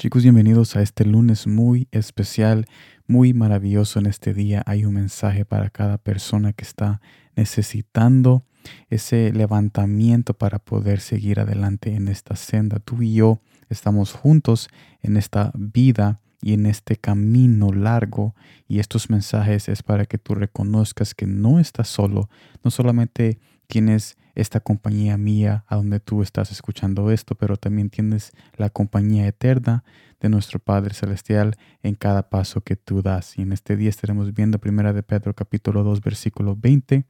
Chicos, bienvenidos a este lunes muy especial, muy maravilloso. En este día hay un mensaje para cada persona que está necesitando ese levantamiento para poder seguir adelante en esta senda. Tú y yo estamos juntos en esta vida y en este camino largo y estos mensajes es para que tú reconozcas que no estás solo, no solamente tienes esta compañía mía a donde tú estás escuchando esto, pero también tienes la compañía eterna de nuestro Padre Celestial en cada paso que tú das. Y en este día estaremos viendo Primera de Pedro capítulo 2 versículo 20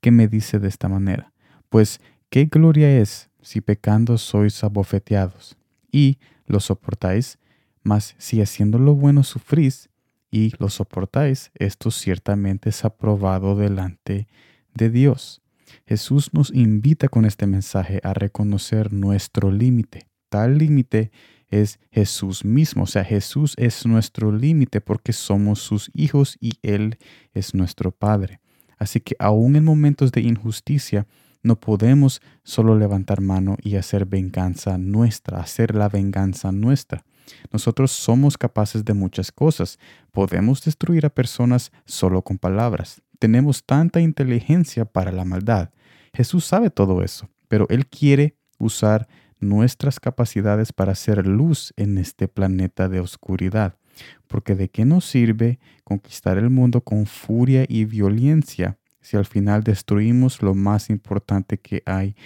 que me dice de esta manera, pues qué gloria es si pecando sois abofeteados y lo soportáis, mas si haciendo lo bueno sufrís y lo soportáis, esto ciertamente es aprobado delante de Dios. Jesús nos invita con este mensaje a reconocer nuestro límite. Tal límite es Jesús mismo, o sea, Jesús es nuestro límite porque somos sus hijos y Él es nuestro Padre. Así que aún en momentos de injusticia, no podemos solo levantar mano y hacer venganza nuestra, hacer la venganza nuestra. Nosotros somos capaces de muchas cosas. Podemos destruir a personas solo con palabras tenemos tanta inteligencia para la maldad. Jesús sabe todo eso, pero Él quiere usar nuestras capacidades para hacer luz en este planeta de oscuridad. Porque de qué nos sirve conquistar el mundo con furia y violencia si al final destruimos lo más importante que hay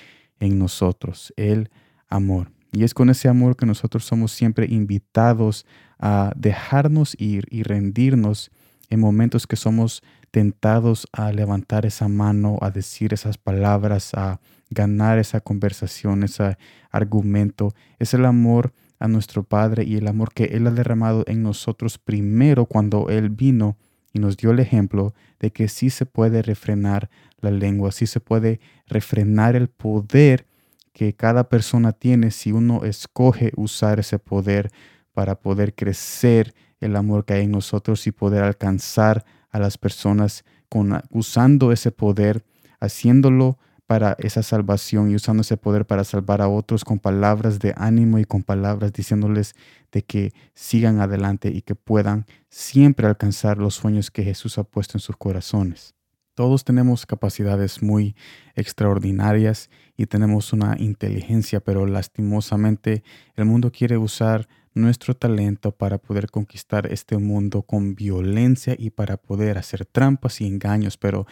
en nosotros, el amor. Y es con ese amor que nosotros somos siempre invitados a dejarnos ir y rendirnos en momentos que somos tentados a levantar esa mano, a decir esas palabras, a ganar esa conversación, ese argumento. Es el amor a nuestro Padre y el amor que Él ha derramado en nosotros primero cuando Él vino y nos dio el ejemplo de que sí se puede refrenar la lengua, sí se puede refrenar el poder que cada persona tiene si uno escoge usar ese poder para poder crecer el amor que hay en nosotros y poder alcanzar a las personas con, usando ese poder, haciéndolo para esa salvación y usando ese poder para salvar a otros con palabras de ánimo y con palabras diciéndoles de que sigan adelante y que puedan siempre alcanzar los sueños que Jesús ha puesto en sus corazones. Todos tenemos capacidades muy extraordinarias y tenemos una inteligencia, pero lastimosamente el mundo quiere usar nuestro talento para poder conquistar este mundo con violencia y para poder hacer trampas y engaños, pero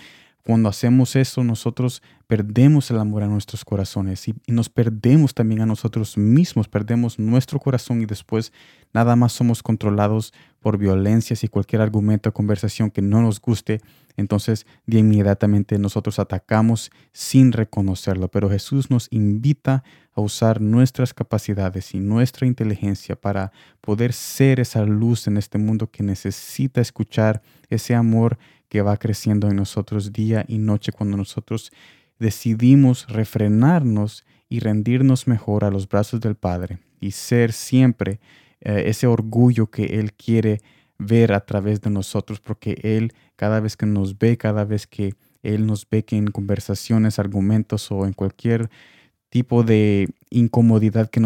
cuando hacemos eso, nosotros perdemos el amor a nuestros corazones y, nos perdemos también a nosotros mismos, perdemos nuestro corazón y después nada más somos controlados por violencias y cualquier argumento o conversación que no nos guste. Entonces, de inmediatamente nosotros atacamos sin reconocerlo. Pero Jesús nos invita a usar nuestras capacidades y nuestra inteligencia para poder ser esa luz en este mundo que necesita escuchar ese amor que va creciendo en nosotros día y noche cuando nosotros decidimos refrenarnos y rendirnos mejor a los brazos del Padre y ser siempre eh, ese orgullo que Él quiere ver a través de nosotros, porque Él cada vez que nos ve, cada vez que Él nos ve que en conversaciones, argumentos o en cualquier tipo de incomodidad que,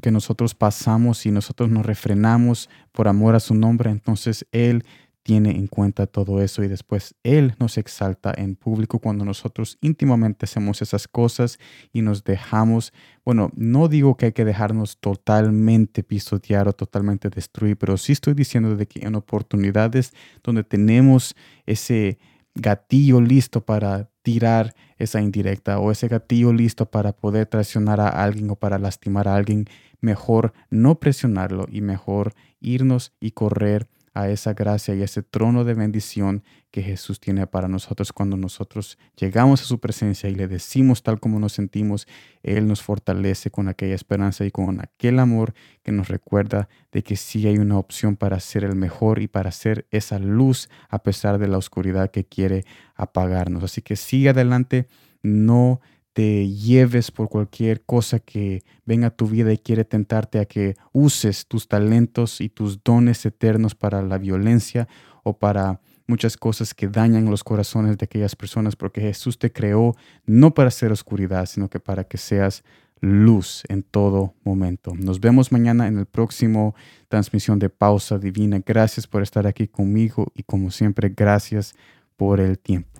que nosotros pasamos y nosotros nos refrenamos por amor a su nombre, entonces Él tiene en cuenta todo eso y después Él nos exalta en público cuando nosotros íntimamente hacemos esas cosas y nos dejamos, bueno, no digo que hay que dejarnos totalmente pisotear o totalmente destruir, pero sí estoy diciendo de que en oportunidades donde tenemos ese gatillo listo para tirar esa indirecta o ese gatillo listo para poder traicionar a alguien o para lastimar a alguien, mejor no presionarlo y mejor irnos y correr a esa gracia y ese trono de bendición que Jesús tiene para nosotros cuando nosotros llegamos a su presencia y le decimos tal como nos sentimos, Él nos fortalece con aquella esperanza y con aquel amor que nos recuerda de que sí hay una opción para ser el mejor y para ser esa luz a pesar de la oscuridad que quiere apagarnos. Así que sigue adelante, no te lleves por cualquier cosa que venga a tu vida y quiere tentarte a que uses tus talentos y tus dones eternos para la violencia o para muchas cosas que dañan los corazones de aquellas personas, porque Jesús te creó no para ser oscuridad, sino que para que seas luz en todo momento. Nos vemos mañana en el próximo transmisión de Pausa Divina. Gracias por estar aquí conmigo y como siempre, gracias por el tiempo.